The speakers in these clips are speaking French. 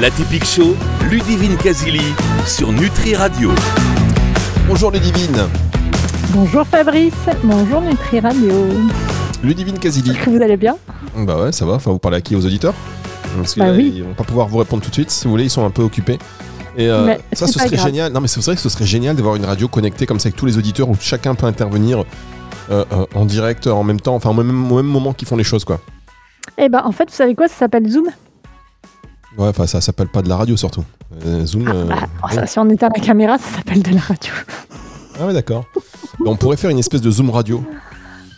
La typique show, Ludivine Casili sur Nutri Radio. Bonjour Ludivine. Bonjour Fabrice, bonjour Nutri Radio. Ludivine Casili. Est-ce que vous allez bien? Bah ouais, ça va. Enfin, vous parlez à qui? Aux auditeurs? Parce que Bah là, oui. ils vont pas pouvoir vous répondre tout de suite. Si vous voulez, ils sont un peu occupés. Et euh, Mais ça, ce serait grave. génial. Non, mais c'est vrai que ce serait génial d'avoir une radio connectée comme ça avec tous les auditeurs où chacun peut intervenir euh, euh, en direct en même temps, enfin au même, au même moment qu'ils font les choses, quoi. Eh ben en fait, vous savez quoi? Ça s'appelle Zoom. Ouais, enfin, ça s'appelle pas de la radio surtout. Zoom. euh, Bah, oh, ça, si on éteint la caméra, ça s'appelle de la radio. Ah ouais, d'accord. On pourrait faire une espèce de Zoom radio.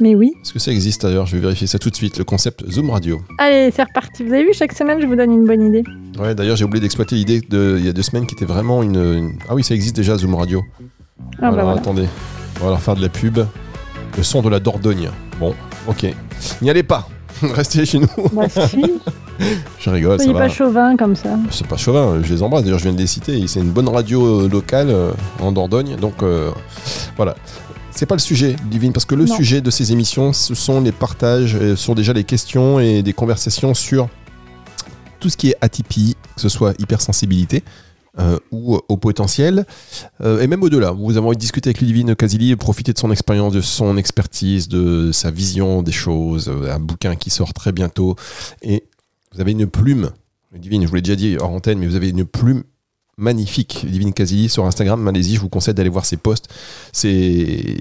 Mais oui. Est-ce que ça existe d'ailleurs? Je vais vérifier ça tout de suite. Le concept Zoom radio. Allez, c'est reparti. Vous avez vu, chaque semaine, je vous donne une bonne idée. Ouais, d'ailleurs, j'ai oublié d'exploiter l'idée de il y a deux semaines qui était vraiment une, une- Ah oui, ça existe déjà Zoom radio. Ah bah Alors voilà. attendez, on va leur faire de la pub. Le son de la Dordogne. Bon, ok. N'y allez pas. Restez chez nous. Bah, si, Je rigole, ça soyez va. pas chauvin comme ça. C'est pas chauvin, je les embrasse. D'ailleurs, je viens de les citer. C'est une bonne radio euh, locale euh, en Dordogne. Donc euh, voilà. C'est pas le sujet, Divine, parce que le Non. sujet de ces émissions, ce sont les partages, euh, ce sont déjà les questions et des conversations sur tout ce qui est atypie, que ce soit hypersensibilité euh, ou au potentiel, euh, et même au-delà. Vous avez envie de discuter avec Ludivine Casili, profiter de son expérience, de son expertise, de sa vision des choses, un bouquin qui sort très bientôt, et vous avez une plume, Ludivine, je vous l'ai déjà dit hors antenne, mais vous avez une plume magnifique, Ludivine Casili, sur Instagram, allez-y, je vous conseille d'aller voir ses posts. C'est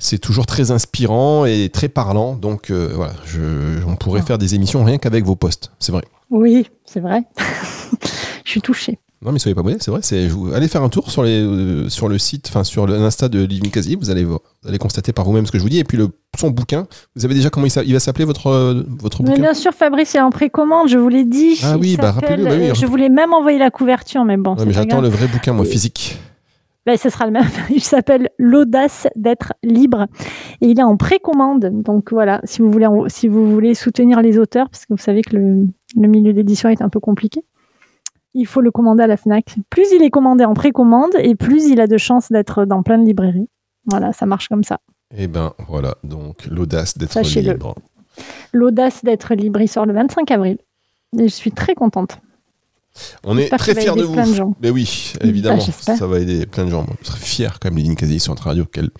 c'est toujours très inspirant et très parlant. Donc euh, voilà, je- on pourrait Ah. faire des émissions rien qu'avec vos posts. C'est vrai. Oui, c'est vrai. je suis touchée. Non mais soyez pas abonnés, c'est vrai. C'est, allez faire un tour sur, les, euh, sur le site, enfin sur l'Insta de Living Casili, vous allez, vous allez constater par vous-même ce que je vous dis. Et puis le, son bouquin, vous savez déjà comment il, il va s'appeler votre, euh, votre Mais bouquin bien sûr, Fabrice est en précommande, je vous l'ai dit. Ah oui, bah, rappelez-le, bah oui, euh, Je voulais même envoyer la couverture, mais bon. Ouais, mais j'attends le vrai bouquin, moi, physique. Ben, ce sera le même. Il s'appelle L'audace d'être libre. Et il est en précommande. Donc voilà, si vous voulez, en- si vous voulez soutenir les auteurs, parce que vous savez que le, le milieu d'édition est un peu compliqué, il faut le commander à la FNAC. Plus il est commandé en précommande, et plus il a de chances d'être dans plein de librairies. Voilà, ça marche comme ça. Et ben voilà, donc l'audace d'être libre. L'audace d'être libre, il sort le 25 avril. Et je suis très contente. On est très fiers de vous. plein de gens. Mais oui, évidemment, Ah, ça va aider plein de gens. Je serais fier quand même, Léline Casey sur notre radio. Quelle,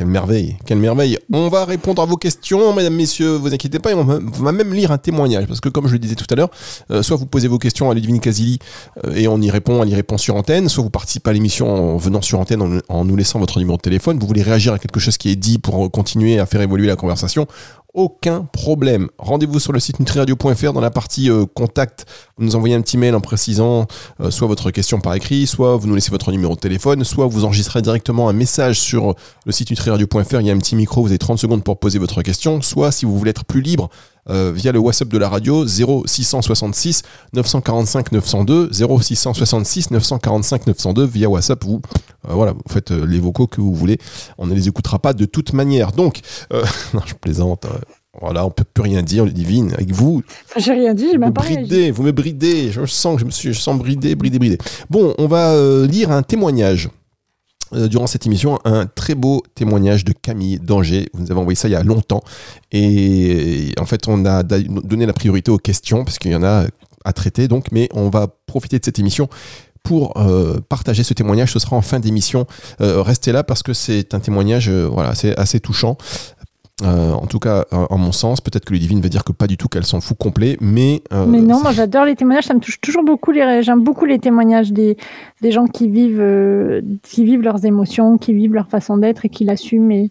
quelle merveille, quelle merveille. On va répondre à vos questions, mesdames, messieurs, vous inquiétez pas, et on va, même lire un témoignage. Parce que comme je le disais tout à l'heure, euh, soit vous posez vos questions à Ludivine Casili euh, et on y répond, on y répond sur antenne, soit vous participez à l'émission en venant sur antenne, en, nous laissant votre numéro de téléphone. Vous voulez réagir à quelque chose qui est dit pour continuer à faire évoluer la conversation. Aucun problème. Rendez-vous sur le site nutriradio.fr dans la partie euh, contact. Vous nous envoyez un petit mail en précisant euh, soit votre question par écrit, soit vous nous laissez votre numéro de téléphone, soit vous enregistrez directement un message sur le site nutriradio.fr. Il y a un petit micro, vous avez 30 secondes pour poser votre question. Soit si vous voulez être plus libre, euh, via le WhatsApp de la radio 0666 945 902 0666 945 902 via WhatsApp. Vous euh, voilà vous faites euh, les vocaux que vous voulez. On ne les écoutera pas de toute manière. Donc euh, non je plaisante euh, voilà on peut plus rien dire divine avec vous. J'ai rien dit, j'ai vous me même pas réagi. bridez vous me bridez. Je sens que je me suis je sens bridé bridé bridé. Bon on va lire un témoignage durant cette émission un très beau témoignage de Camille d'Angers. Vous nous avez envoyé ça il y a longtemps. Et en fait, on a donné la priorité aux questions, parce qu'il y en a à traiter. Donc, mais on va profiter de cette émission pour euh, partager ce témoignage. Ce sera en fin d'émission. Euh, restez là parce que c'est un témoignage euh, voilà, assez touchant. Euh, en tout cas, en mon sens, peut-être que Ludivine va dire que pas du tout, qu'elle s'en fout complet, mais... euh, Mais non, moi j'adore les témoignages, ça me touche toujours beaucoup. Les, j'aime beaucoup les témoignages des, des gens qui vivent, euh, qui vivent leurs émotions, qui vivent leur façon d'être et qui l'assument et,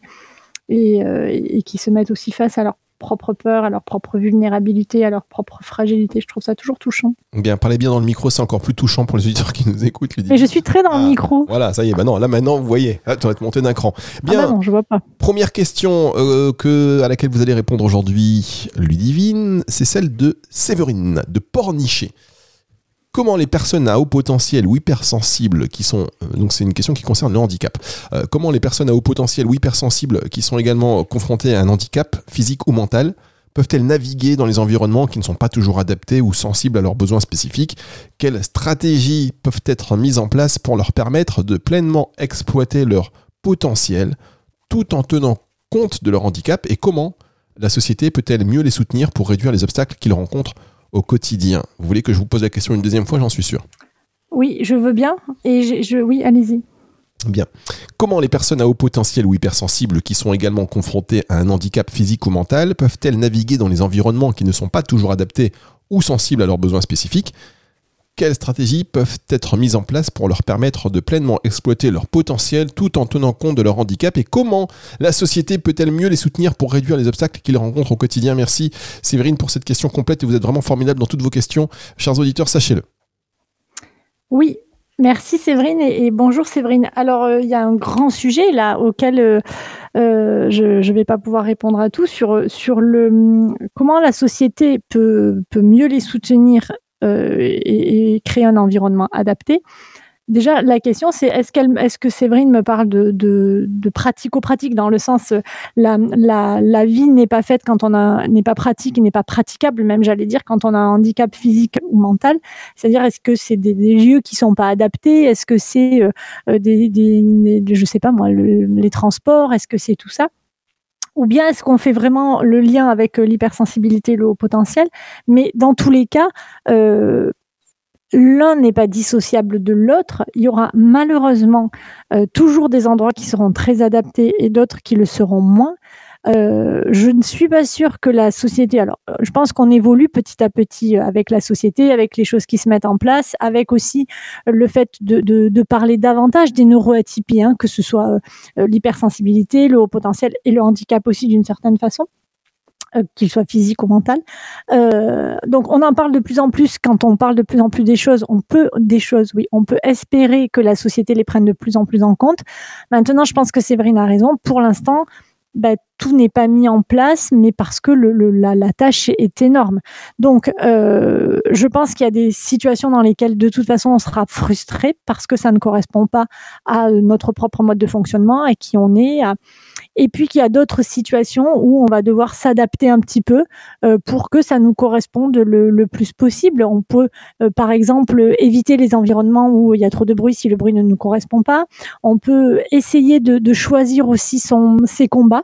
et, et qui se mettent aussi face à leur propre peur, à leur propre vulnérabilité, à leur propre fragilité. Je trouve ça toujours touchant. Bien, parlez bien dans le micro, c'est encore plus touchant pour les auditeurs qui nous écoutent. Ludivine. Mais je suis très dans Ah, le micro. Voilà, ça y est, bah non, là maintenant, vous voyez, ah, tu vas te monter d'un cran. Ah Bien, bah non, je vois pas. première question euh, que, à laquelle vous allez répondre aujourd'hui, Ludivine, c'est celle de Séverine, de Pornichet. Comment les personnes à haut potentiel ou hypersensibles qui sont euh, donc c'est une question qui concerne le handicap. Euh, comment les personnes à haut potentiel hypersensibles qui sont également confrontées à un handicap physique ou mental peuvent-elles naviguer dans les environnements qui ne sont pas toujours adaptés ou sensibles à leurs besoins spécifiques? Quelles stratégies peuvent être mises en place pour leur permettre de pleinement exploiter leur potentiel tout en tenant compte de leur handicap? Et comment la société peut-elle mieux les soutenir pour réduire les obstacles qu'ils rencontrent au quotidien Vous voulez que je vous pose la question une deuxième fois, j'en suis sûr. Oui, je veux bien. Et je, oui, allez-y. Bien. Comment les personnes à haut potentiel ou hypersensibles qui sont également confrontées à un handicap physique ou mental peuvent-elles naviguer dans les environnements qui ne sont pas toujours adaptés ou sensibles à leurs besoins spécifiques? Quelles stratégies peuvent être mises en place pour leur permettre de pleinement exploiter leur potentiel tout en tenant compte de leur handicap Et comment la société peut-elle mieux les soutenir pour réduire les obstacles qu'ils rencontrent au quotidien? Merci Séverine pour cette question complète et vous êtes vraiment formidable dans toutes vos questions. Chers auditeurs, sachez-le. Oui, Merci Séverine et, bonjour Séverine. Alors euh, il y a un grand sujet là auquel euh, euh, je ne vais pas pouvoir répondre à tout sur, sur le comment la société peut, peut mieux les soutenir et, et, créer un environnement adapté. Déjà, la question, c'est est-ce que Séverine me parle de, de, de pratico-pratique dans le sens la, la, la vie n'est pas faite quand on n'est pas pratique, n'est pas praticable, même j'allais dire quand on a un handicap physique ou mental. C'est-à-dire est-ce que c'est des, lieux qui sont pas adaptés, est-ce que c'est euh, des, des, je sais pas moi, les transports, est-ce que c'est tout ça? Ou bien est-ce qu'on fait vraiment le lien avec l'hypersensibilité, le haut potentiel? Mais dans tous les cas, euh, l'un n'est pas dissociable de l'autre. Il y aura malheureusement euh, toujours des endroits qui seront très adaptés et d'autres qui le seront moins. Euh, je ne suis pas sûre que la société. Alors, euh, je pense qu'on évolue petit à petit avec la société, avec les choses qui se mettent en place, avec aussi le fait de, parler davantage des neuroatypies, hein, que ce soit l'hypersensibilité, le haut potentiel et le handicap aussi d'une certaine façon. Euh, qu'il soit physique ou mental. Euh, donc on en parle de plus en plus quand on parle de plus en plus des choses. On peut des choses, oui, on peut espérer que la société les prenne de plus en plus en compte. Maintenant, je pense que Séverine a raison. Pour l'instant, bah, tout n'est pas mis en place, mais parce que la, tâche est énorme. Donc, euh, je pense qu'il y a des situations dans lesquelles, de toute façon, on sera frustré parce que ça ne correspond pas à notre propre mode de fonctionnement, et qui on est. Et puis qu'il y a d'autres situations où on va devoir s'adapter un petit peu euh, pour que ça nous corresponde le, plus possible. On peut, euh, par exemple, éviter les environnements où il y a trop de bruit si le bruit ne nous correspond pas. On peut essayer de, choisir aussi ses combats.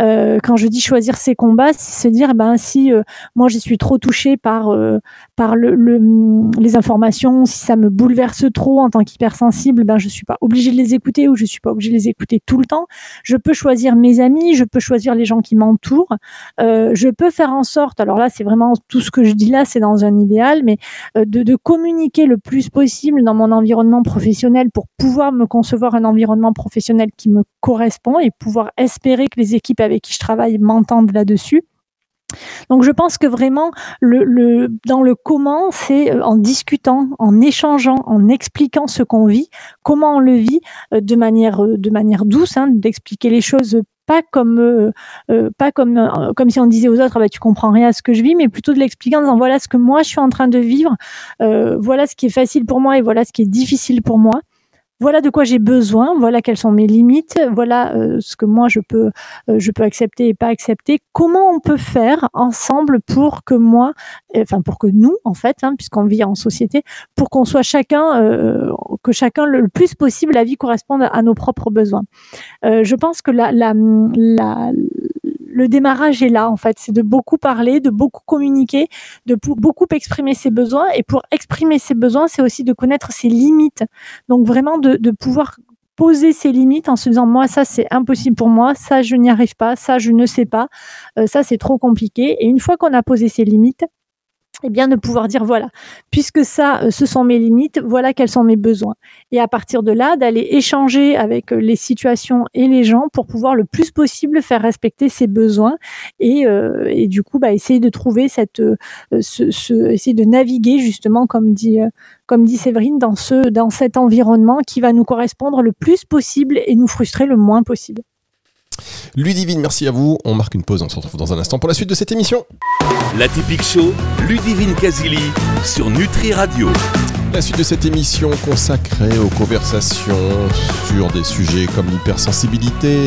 Euh, quand je dis choisir ses combats, c'est se dire, ben si euh, moi je suis trop touchée par euh, par le, les informations, si ça me bouleverse trop en tant qu'hypersensible, ben je suis pas obligée de les écouter ou je suis pas obligée de les écouter tout le temps. Je peux choisir mes amis, je peux choisir les gens qui m'entourent. je peux faire en sorte, alors là c'est vraiment tout ce que je dis là, c'est dans un idéal, mais de, de communiquer le plus possible dans mon environnement professionnel pour pouvoir me concevoir un environnement professionnel qui me correspond et pouvoir espérer que les équipes avec qui je travaille m'entendent là-dessus. Donc je pense que vraiment le, dans le comment, c'est euh, en discutant, en échangeant, en expliquant ce qu'on vit, comment on le vit euh, de manière euh, de manière douce, hein, d'expliquer les choses pas comme pas comme comme si on disait aux autres ah bah tu comprends rien à ce que je vis mais plutôt de l'expliquer en disant voilà ce que moi je suis en train de vivre voilà ce qui est facile pour moi et voilà ce qui est difficile pour moi voilà de quoi j'ai besoin, voilà quelles sont mes limites, voilà euh, ce que moi je peux euh, je peux accepter et pas accepter. Comment on peut faire ensemble pour que moi, enfin pour que nous en fait, hein, puisqu'on vit en société, pour qu'on soit chacun euh, que chacun le plus possible la vie corresponde à nos propres besoins? je pense que la, la le démarrage est là, en fait. C'est de beaucoup parler, de beaucoup communiquer, de beaucoup exprimer ses besoins. Et pour exprimer ses besoins, c'est aussi de connaître ses limites. Donc vraiment de, pouvoir poser ses limites en se disant moi ça c'est impossible pour moi, ça je n'y arrive pas, ça je ne sais pas, euh, ça c'est trop compliqué. Et une fois qu'on a posé ses limites, eh bien de pouvoir dire voilà, puisque ça, euh, ce sont mes limites, voilà quels sont mes besoins. Et à partir de là, d'aller échanger avec euh, les situations et les gens pour pouvoir le plus possible faire respecter ses besoins et, euh, et du coup, bah, essayer de trouver cette, ce, ce, essayer de naviguer justement, comme dit, comme dit Séverine, dans ce, dans cet environnement qui va nous correspondre le plus possible et nous frustrer le moins possible. Ludivine, merci à vous. On marque une pause, on se retrouve dans un instant pour la suite de cette émission. La typique show, Ludivine Casili sur Nutri Radio. La suite de cette émission consacrée aux conversations sur des sujets comme l'hypersensibilité,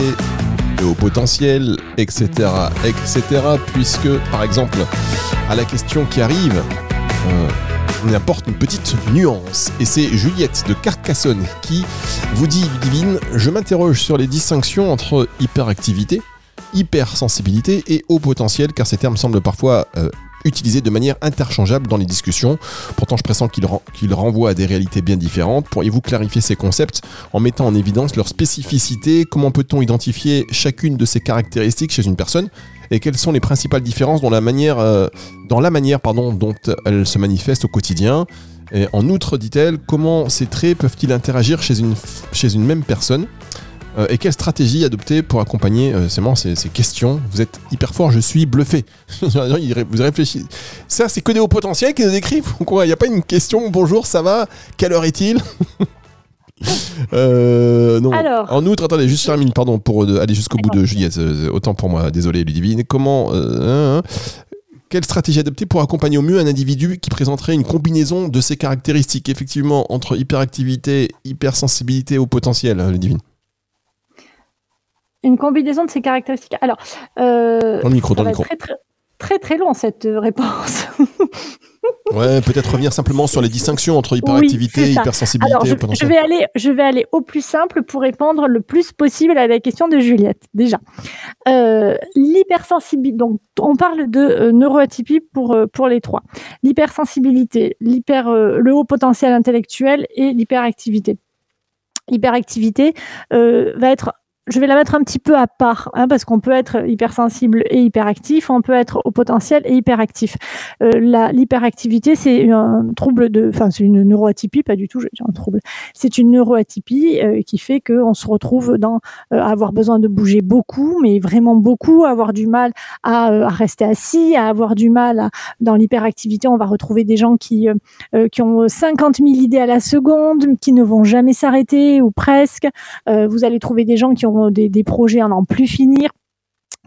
le haut potentiel, etc., etc. Puisque, par exemple, à la question qui arrive, euh, on apporte une petite nuance. Et c'est Juliette de Carcassonne qui vous dit, Divine, je m'interroge sur les distinctions entre hyperactivité, hypersensibilité et haut potentiel, car ces termes semblent parfois euh, utilisés de manière interchangeable dans les discussions. Pourtant, je pressens qu'ils renvoient à des réalités bien différentes. Pourriez-vous clarifier ces concepts en mettant en évidence leur spécificité? Comment peut-on identifier chacune de ces caractéristiques chez une personne? Et quelles sont les principales différences dans la manière, euh, dans la manière pardon, dont elles se manifestent au quotidien? Et en outre, dit-elle, comment ces traits peuvent-ils interagir chez une, chez une même personne? Euh, et quelle stratégie adopter pour accompagner euh, ces, ces, questions? Vous êtes hyper fort, je suis bluffé. vous réfléchissez. Ça, c'est que des hauts potentiels qui nous écrivent. Il n'y a pas une question bonjour, ça va? Quelle heure est-il? Euh, non. en outre, attendez, juste termine, pardon, pour euh, aller jusqu'au bout de Juliette. autant pour moi, désolé, Ludivine. Comment. Hein, hein. quelle stratégie adopter pour accompagner au mieux un individu qui présenterait une combinaison de ces caractéristiques, effectivement, entre hyperactivité, hypersensibilité au potentiel, Ludivine? Une combinaison de ces caractéristiques. Alors, euh, dans le micro, dans le micro. Très, très, très, très long cette euh, réponse. ouais, peut-être revenir simplement sur les distinctions entre hyperactivité, hypersensibilité. Alors, je, je, vais aller, je vais aller au plus simple pour répondre le plus possible à la question de Juliette. Déjà, euh, l'hypersensibilité. Donc, on parle de euh, neuroatypie pour euh, pour les trois. L'hypersensibilité, l'hyper, le haut potentiel intellectuel et l'hyperactivité. L'hyperactivité va être je vais la mettre un petit peu à part, hein, parce qu'on peut être hypersensible et hyperactif, on peut être au potentiel et hyperactif. Euh, L'hyperactivité, c'est un trouble de, enfin, c'est une neuroatypie, pas du tout, je dire un trouble. C'est une neuroatypie euh, qui fait qu'on se retrouve dans euh, avoir besoin de bouger beaucoup, mais vraiment beaucoup, avoir du mal à, à rester assis, à avoir du mal à, dans l'hyperactivité, on va retrouver des gens qui qui ont 50 000 idées à la seconde, qui ne vont jamais s'arrêter ou presque. vous allez trouver des gens qui ont des, projets à n'en plus finir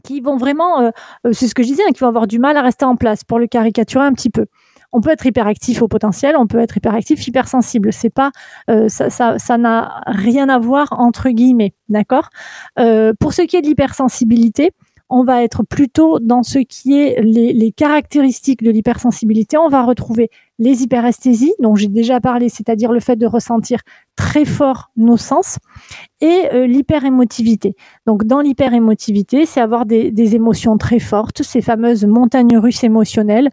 qui vont vraiment, euh, euh, c'est ce que je disais, hein, qui vont avoir du mal à rester en place pour le caricaturer un petit peu. On peut être hyperactif au potentiel, on peut être hyperactif, hypersensible. C'est pas, euh, ça, ça, n'a rien à voir entre guillemets, d'accord? pour ce qui est de l'hypersensibilité, on va être plutôt dans ce qui est les caractéristiques de l'hypersensibilité. On va retrouver les hyperesthésies, dont j'ai déjà parlé, c'est-à-dire le fait de ressentir très fort nos sens, et euh, l'hyperémotivité. Donc dans l'hyperémotivité, c'est avoir des, des, émotions très fortes, ces fameuses montagnes russes émotionnelles.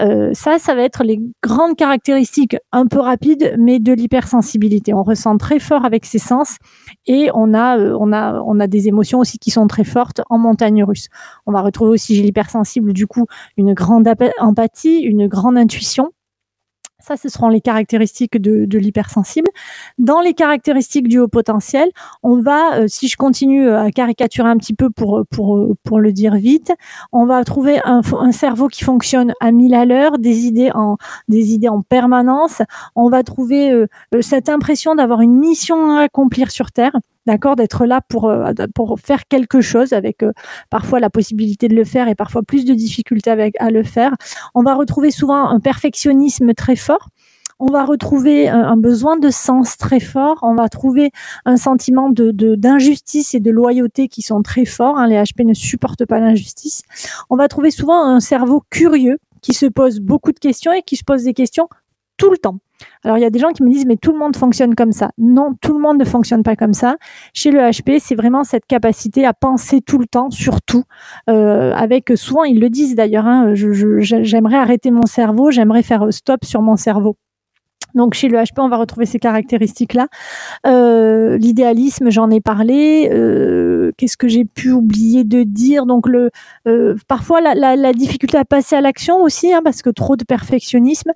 Euh, ça, ça va être les grandes caractéristiques un peu rapides, mais de l'hypersensibilité. On ressent très fort avec ses sens et on a, euh, on a, on a des émotions aussi qui sont très fortes en montagne russe. On va retrouver aussi chez l'hypersensible, du coup, une grande empathie, une grande intuition ça, ce seront les caractéristiques de, de l'hypersensible. Dans les caractéristiques du haut potentiel, on va, euh, si je continue à caricaturer un petit peu pour, pour, pour le dire vite, on va trouver un, cerveau qui fonctionne à mille à l'heure, des idées en, des idées en permanence. On va trouver euh, euh, cette impression d'avoir une mission à accomplir sur Terre d'accord, d'être là pour euh, pour faire quelque chose avec euh, parfois la possibilité de le faire et parfois plus de difficultés avec à le faire. On va retrouver souvent un perfectionnisme très fort. On va retrouver un, besoin de sens très fort. On va trouver un sentiment de d'injustice et de loyauté qui sont très forts. Hein. Les HP ne supportent pas l'injustice. On va trouver souvent un cerveau curieux qui se pose beaucoup de questions et qui se pose des questions tout le temps. Alors il y a des gens qui me disent mais tout le monde fonctionne comme ça. Non, tout le monde ne fonctionne pas comme ça. Chez le HP, c'est vraiment cette capacité à penser tout le temps, surtout euh, avec souvent ils le disent d'ailleurs. Hein, j'aimerais arrêter mon cerveau, j'aimerais faire stop sur mon cerveau. Donc chez le HP, on va retrouver ces caractéristiques-là. Euh, L'idéalisme, j'en ai parlé. Euh, Qu'est-ce que j'ai pu oublier de dire Donc euh, parfois la, difficulté à passer à l'action aussi, hein, parce que trop de perfectionnisme.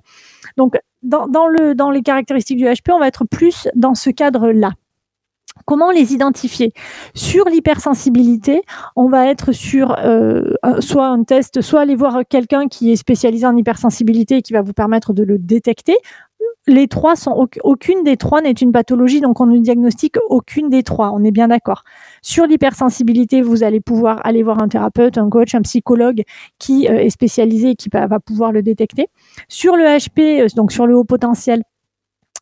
Donc dans les caractéristiques du HP, on va être plus dans ce cadre-là. Comment les identifier? Sur l'hypersensibilité, on va être sur euh, soit un test, soit aller voir quelqu'un qui est spécialisé en hypersensibilité et qui va vous permettre de le détecter les trois sont aucune des trois n'est une pathologie, donc on ne diagnostique aucune des trois. On est bien d'accord. Sur l'hypersensibilité, vous allez pouvoir aller voir un thérapeute, un coach, un psychologue qui euh, est spécialisé et qui va pouvoir le détecter. Sur le HP, euh, donc sur le haut potentiel,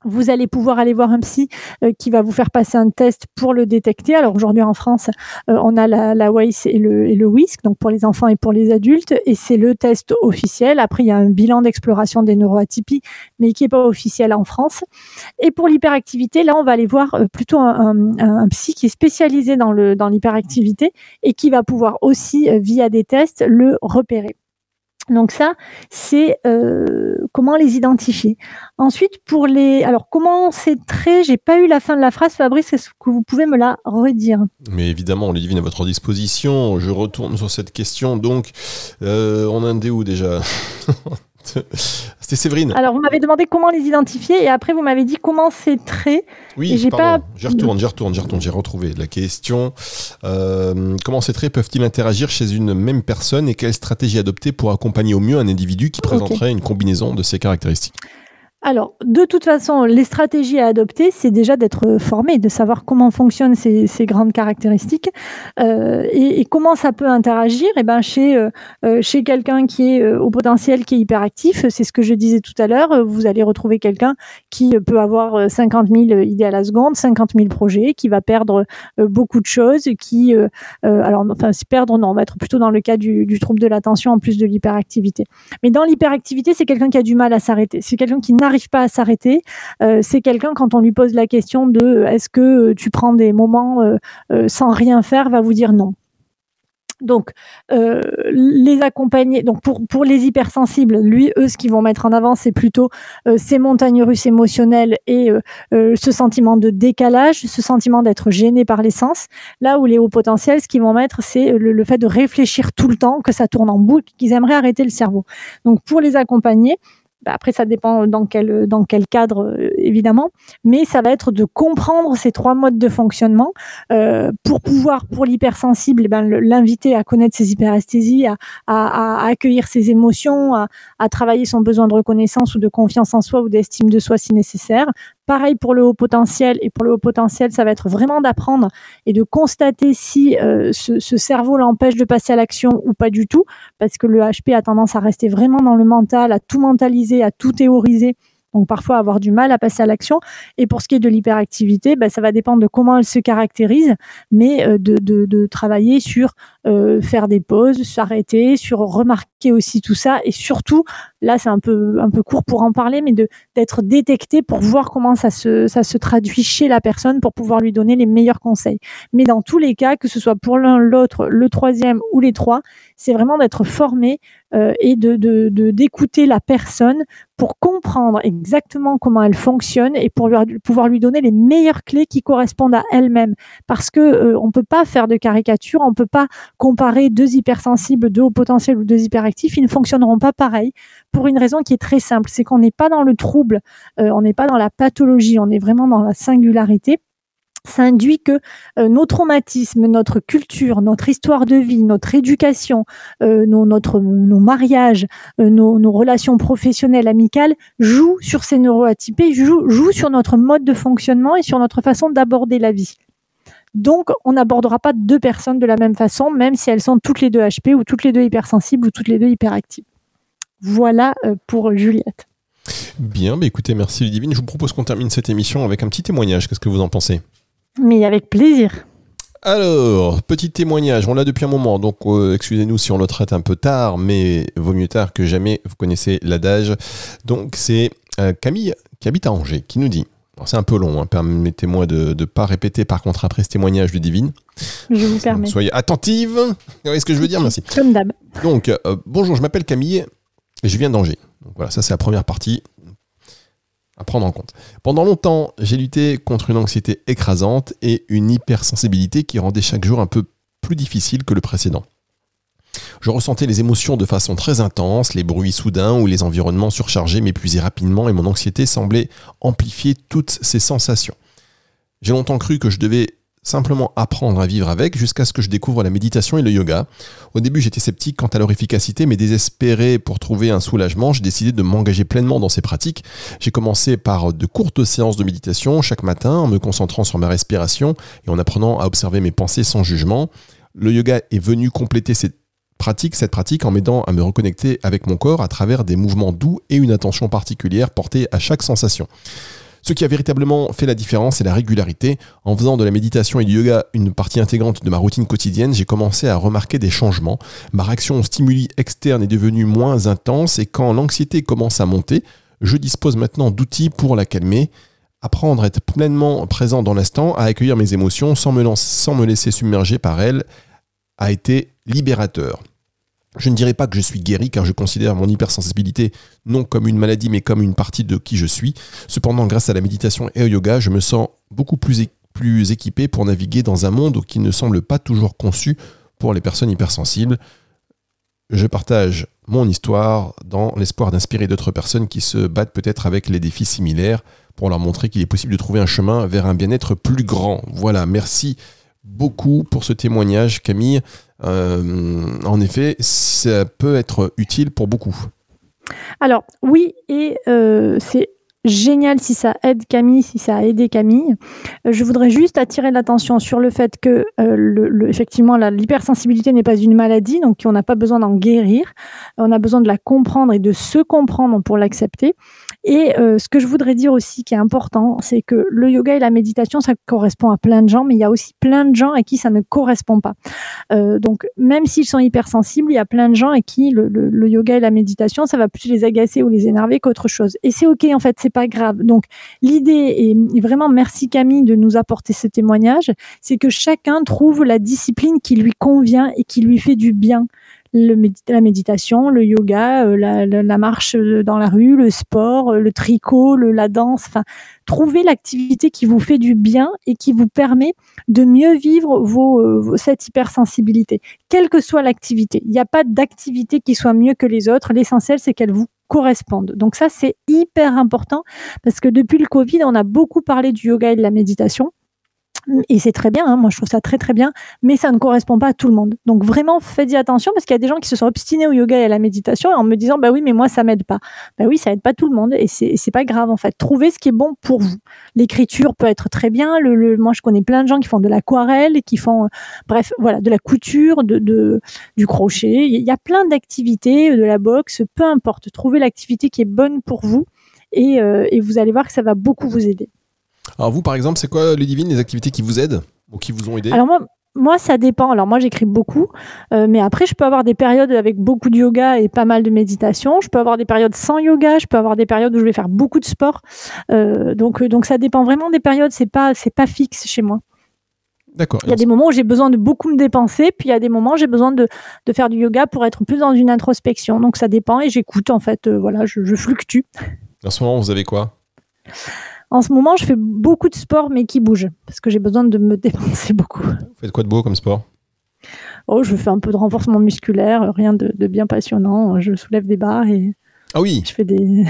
vous allez pouvoir aller voir un psy euh, qui va vous faire passer un test pour le détecter. Alors aujourd'hui en France, euh, on a la, la et le, et WISC, donc pour les enfants et pour les adultes, et c'est le test officiel. Après, il y a un bilan d'exploration des neuroatypies, mais qui n'est pas officiel en France. Et pour l'hyperactivité, là, on va aller voir euh, plutôt un, un, un, psy qui est spécialisé dans le dans l'hyperactivité et qui va pouvoir aussi, via des tests, le repérer. Donc ça, c'est euh, comment les identifier. Ensuite, pour les, alors comment ces traits, j'ai pas eu la fin de la phrase, Fabrice, est-ce que vous pouvez me la redire? Mais évidemment, on les divine à votre disposition. Je retourne sur cette question. Donc, euh, on en est où déjà? C'était Séverine. Alors, vous m'avez demandé comment les identifier et après, vous m'avez dit comment ces traits. Oui, j'ai pas. J'y retourne, j'y retourne, j'y retourne, j'ai retrouvé la question. Euh, comment ces traits peuvent-ils interagir chez une même personne et quelle stratégie adopter pour accompagner au mieux un individu qui présenterait okay. une combinaison de ces caractéristiques? Alors, de toute façon, les stratégies à adopter, c'est déjà d'être formé, de savoir comment fonctionnent ces, grandes caractéristiques euh, et, comment ça peut interagir. Et eh ben chez euh, chez quelqu'un qui est euh, au potentiel qui est hyperactif, c'est ce que je disais tout à l'heure. Vous allez retrouver quelqu'un qui peut avoir 50 000 idées à la seconde, 50 000 projets, qui va perdre euh, beaucoup de choses, qui euh, alors enfin perdre non, on va être plutôt dans le cas du, du trouble de l'attention en plus de l'hyperactivité. Mais dans l'hyperactivité, c'est quelqu'un qui a du mal à s'arrêter. C'est quelqu'un qui n'arrive pas à s'arrêter. Euh, c'est quelqu'un quand on lui pose la question de est-ce que tu prends des moments euh, euh, sans rien faire, va vous dire non. Donc, euh, les accompagner. Donc, pour, pour les hypersensibles, lui, eux, ce qu'ils vont mettre en avant, c'est plutôt euh, ces montagnes russes émotionnelles et euh, ce sentiment de décalage, ce sentiment d'être gêné par les sens. Là où les hauts potentiels, ce qu'ils vont mettre, c'est le, le, fait de réfléchir tout le temps, que ça tourne en boucle, qu'ils aimeraient arrêter le cerveau. Donc, pour les accompagner, bah, après, ça dépend dans quel, cadre, euh, évidemment, mais ça va être de comprendre ces trois modes de fonctionnement euh, pour pouvoir, pour l'hypersensible, eh ben, l'inviter à connaître ses hyperesthésies, à, accueillir ses émotions, à, à travailler son besoin de reconnaissance ou de confiance en soi ou d'estime de soi si nécessaire, Pareil pour le haut potentiel. Et pour le haut potentiel, ça va être vraiment d'apprendre et de constater si euh, ce, ce, cerveau l'empêche de passer à l'action ou pas du tout, parce que le HP a tendance à rester vraiment dans le mental, à tout mentaliser, à tout théoriser. Donc parfois avoir du mal à passer à l'action. Et pour ce qui est de l'hyperactivité, ben, ça va dépendre de comment elle se caractérise, mais euh, de, travailler sur euh, faire des pauses, s'arrêter, sur remarquer aussi tout ça, et surtout, là c'est un peu un peu court pour en parler, mais de d'être détecté pour voir comment ça se ça se traduit chez la personne pour pouvoir lui donner les meilleurs conseils. Mais dans tous les cas, que ce soit pour l'un, l'autre, le troisième ou les trois, c'est vraiment d'être formé euh, et de d'écouter de, de, la personne pour comprendre exactement comment elle fonctionne et pour lui, pouvoir lui donner les meilleures clés qui correspondent à elle-même. Parce que euh, on peut pas faire de caricature, on peut pas comparer deux hypersensibles, deux hauts potentiels ou deux hyperactifs, ils ne fonctionneront pas pareil pour une raison qui est très simple, c'est qu'on n'est pas dans le trouble, euh, on n'est pas dans la pathologie, on est vraiment dans la singularité ça induit que euh, nos traumatismes, notre culture, notre histoire de vie, notre éducation, euh, nos, mariages, nos, nos, relations professionnelles, amicales jouent sur ces neuroatypés, jouent, jouent sur notre mode de fonctionnement et sur notre façon d'aborder la vie. Donc, on n'abordera pas deux personnes de la même façon, même si elles sont toutes les deux HP ou toutes les deux hypersensibles ou toutes les deux hyperactives. Voilà pour Juliette. Bien, bah écoutez, merci Ludivine. Je vous propose qu'on termine cette émission avec un petit témoignage. Qu'est-ce que vous en pensez? Mais avec plaisir. Alors, petit témoignage, on l'a depuis un moment, donc euh, excusez-nous si on le traite un peu tard, mais vaut mieux tard que jamais, vous connaissez l'adage. Donc c'est euh, Camille qui habite à Angers qui nous dit, c'est un peu long, hein, permettez-moi de ne pas répéter par contre après ce témoignage de Divine. Je vous permets. Soyez attentive, vous voyez ce que je veux dire, merci. Comme d'hab. Donc, euh, bonjour, je m'appelle Camille et je viens d'Angers. Donc voilà, ça c'est la première partie à prendre en compte. Pendant longtemps, j'ai lutté contre une anxiété écrasante et une hypersensibilité qui rendait chaque jour un peu plus difficile que le précédent. Je ressentais les émotions de façon très intense, les bruits soudains ou les environnements surchargés m'épuisaient rapidement et mon anxiété semblait amplifier toutes ces sensations. J'ai longtemps cru que je devais simplement apprendre à vivre avec jusqu'à ce que je découvre la méditation et le yoga. Au début, j'étais sceptique quant à leur efficacité, mais désespéré pour trouver un soulagement, j'ai décidé de m'engager pleinement dans ces pratiques. J'ai commencé par de courtes séances de méditation chaque matin en me concentrant sur ma respiration et en apprenant à observer mes pensées sans jugement. Le yoga est venu compléter cette pratique, cette pratique en m'aidant à me reconnecter avec mon corps à travers des mouvements doux et une attention particulière portée à chaque sensation. Ce qui a véritablement fait la différence, c'est la régularité. En faisant de la méditation et du yoga une partie intégrante de ma routine quotidienne, j'ai commencé à remarquer des changements. Ma réaction aux stimuli externes est devenue moins intense et quand l'anxiété commence à monter, je dispose maintenant d'outils pour la calmer. Apprendre à être pleinement présent dans l'instant, à accueillir mes émotions sans me, sans me laisser submerger par elles, a été libérateur. Je ne dirais pas que je suis guéri car je considère mon hypersensibilité non comme une maladie mais comme une partie de qui je suis. Cependant, grâce à la méditation et au yoga, je me sens beaucoup plus, plus équipé pour naviguer dans un monde qui ne semble pas toujours conçu pour les personnes hypersensibles. Je partage mon histoire dans l'espoir d'inspirer d'autres personnes qui se battent peut-être avec les défis similaires pour leur montrer qu'il est possible de trouver un chemin vers un bien-être plus grand. Voilà, merci beaucoup pour ce témoignage, Camille. Euh, en effet, ça peut être utile pour beaucoup. Alors oui, et euh, c'est génial si ça aide Camille, si ça a aidé Camille. Euh, je voudrais juste attirer l'attention sur le fait que le, effectivement l'hypersensibilité n'est pas une maladie, donc on n'a pas besoin d'en guérir. On a besoin de la comprendre et de se comprendre pour l'accepter. Et euh, ce que je voudrais dire aussi qui est important, c'est que le yoga et la méditation, ça correspond à plein de gens, mais il y a aussi plein de gens à qui ça ne correspond pas. Euh, donc même s'ils sont hypersensibles, il y a plein de gens à qui le, le, yoga et la méditation, ça va plus les agacer ou les énerver qu'autre chose. Et c'est ok en fait, c'est pas grave. Donc l'idée et vraiment merci Camille de nous apporter ce témoignage, c'est que chacun trouve la discipline qui lui convient et qui lui fait du bien le la méditation, le yoga, euh, la, marche dans la rue, le sport, euh, le tricot, la danse. Enfin, trouvez l'activité qui vous fait du bien et qui vous permet de mieux vivre vos, euh, cette hypersensibilité, quelle que soit l'activité. Il n'y a pas d'activité qui soit mieux que les autres. L'essentiel, c'est qu'elle vous corresponde. Donc ça, c'est hyper important parce que depuis le Covid, on a beaucoup parlé du yoga et de la méditation et c'est très bien, hein, moi je trouve ça très très bien, mais ça ne correspond pas à tout le monde. Donc vraiment faites-y attention parce qu'il y a des gens qui se sont obstinés au yoga et à la méditation en me disant bah oui mais moi ça m'aide pas. Bah oui ça aide pas tout le monde et c'est pas grave en fait. Trouvez ce qui est bon pour vous. L'écriture peut être très bien. Le, moi je connais plein de gens qui font de l'aquarelle, qui font bref voilà de la couture, de, du crochet. Il y a plein d'activités, de la boxe, peu importe. Trouvez l'activité qui est bonne pour vous et, euh, et vous allez voir que ça va beaucoup vous aider. Alors vous, par exemple, c'est quoi, Ludivine, les activités qui vous aident ou qui vous ont aidé Alors moi, moi, ça dépend. Alors moi, j'écris beaucoup, euh, mais après, je peux avoir des périodes avec beaucoup de yoga et pas mal de méditation. Je peux avoir des périodes sans yoga. Je peux avoir des périodes où je vais faire beaucoup de sport. Euh, donc, euh, donc ça dépend vraiment des périodes. C'est pas, c'est pas fixe chez moi. D'accord. Il y a des moments où j'ai besoin de beaucoup me dépenser, puis il y a des moments où j'ai besoin de, de, faire du yoga pour être plus dans une introspection. Donc ça dépend et j'écoute en fait. voilà, je, je fluctue. En ce moment, vous avez quoi? En ce moment, je fais beaucoup de sport, mais qui bouge, parce que j'ai besoin de me dépenser beaucoup. Vous faites quoi de beau comme sport? Oh, je fais un peu de renforcement musculaire, rien de, bien passionnant. Je soulève des barres et. Ah oui Je fais des.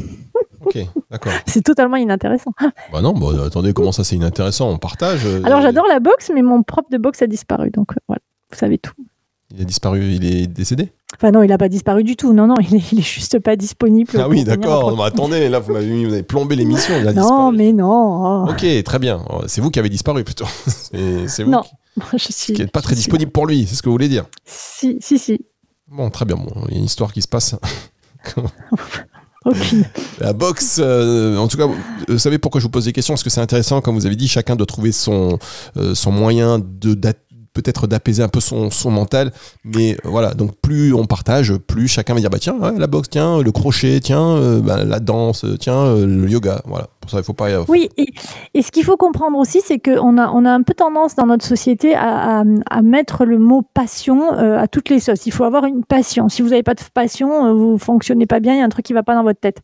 ok, d'accord. C'est totalement inintéressant. Bah non, bah, attendez, comment ça c'est inintéressant? On partage. Euh, Alors j'adore la boxe, mais mon prof de boxe a disparu, donc euh, voilà, vous savez tout. Il a disparu, il est décédé? Enfin non, il n'a pas disparu du tout. Non, non, il est, juste pas disponible. Ah oui, d'accord. attendez, là vous m'avez vous avez plombé l'émission. Non, mais non. Ok, très bien. C'est vous qui avez disparu plutôt. C'est vous. Non, qui, je suis. Qui n'êtes pas très disponible pour lui, c'est ce que vous voulez dire. Si, si, si. Bon, très bien. Bon, il y a une histoire qui se passe. La boxe, euh, en tout cas, vous savez pourquoi je vous pose des questions? Parce que c'est intéressant, comme vous avez dit, chacun doit trouver son, euh, son moyen de, peut-être d'apaiser un peu son, son, mental. Mais euh, voilà, donc plus on partage, plus chacun va dire bah tiens, la boxe, tiens, le crochet, tiens, euh, bah, la danse, tiens, euh, le yoga. Voilà, pour ça, il faut pas. Oui, et, et ce qu'il faut comprendre aussi, c'est qu'on a, on a un peu tendance dans notre société à, à, mettre le mot passion à toutes les sauces. Il faut avoir une passion. Si vous n'avez pas de passion, vous fonctionnez pas bien, il y a un truc qui va pas dans votre tête.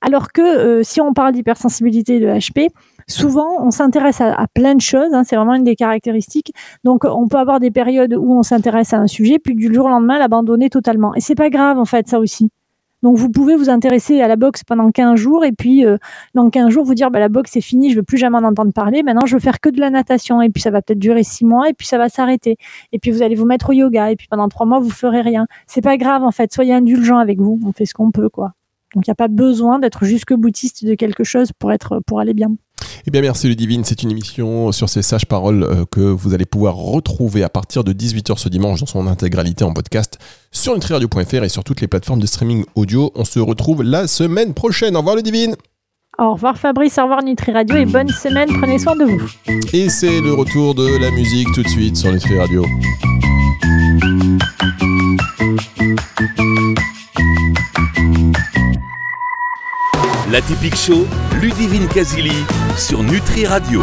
Alors que si on parle d'hypersensibilité de HP, souvent, on s'intéresse à, plein de choses. Hein, c'est vraiment une des caractéristiques. Donc, on peut avoir des périodes où on s'intéresse à un sujet, puis du jour au lendemain, l'abandonner totalement. Et c'est pas grave, en fait, ça aussi. Donc, vous pouvez vous intéresser à la boxe pendant 15 jours, et puis euh, dans 15 jours, vous dire, bah, la boxe, c'est fini, je veux plus jamais en entendre parler. Maintenant, je veux faire que de la natation. Et puis, ça va peut-être durer 6 mois, et puis ça va s'arrêter. Et puis, vous allez vous mettre au yoga, et puis pendant 3 mois, vous ferez rien. C'est pas grave, en fait. Soyez indulgent avec vous. On fait ce qu'on peut, quoi. Donc, il n'y a pas besoin d'être jusque boutiste de quelque chose pour être, pour aller bien. Eh bien, merci Ludivine. C'est une émission sur ces sages paroles euh, que vous allez pouvoir retrouver à partir de 18h ce dimanche dans son intégralité en podcast sur nutriradio.fr et sur toutes les plateformes de streaming audio. On se retrouve la semaine prochaine. Au revoir Ludivine. Au revoir Fabrice, au revoir Nutri Radio et bonne semaine, prenez soin de vous. Et c'est le retour de la musique tout de suite sur Nutri Radio. La typique show, Ludivine Casili sur Nutri Radio.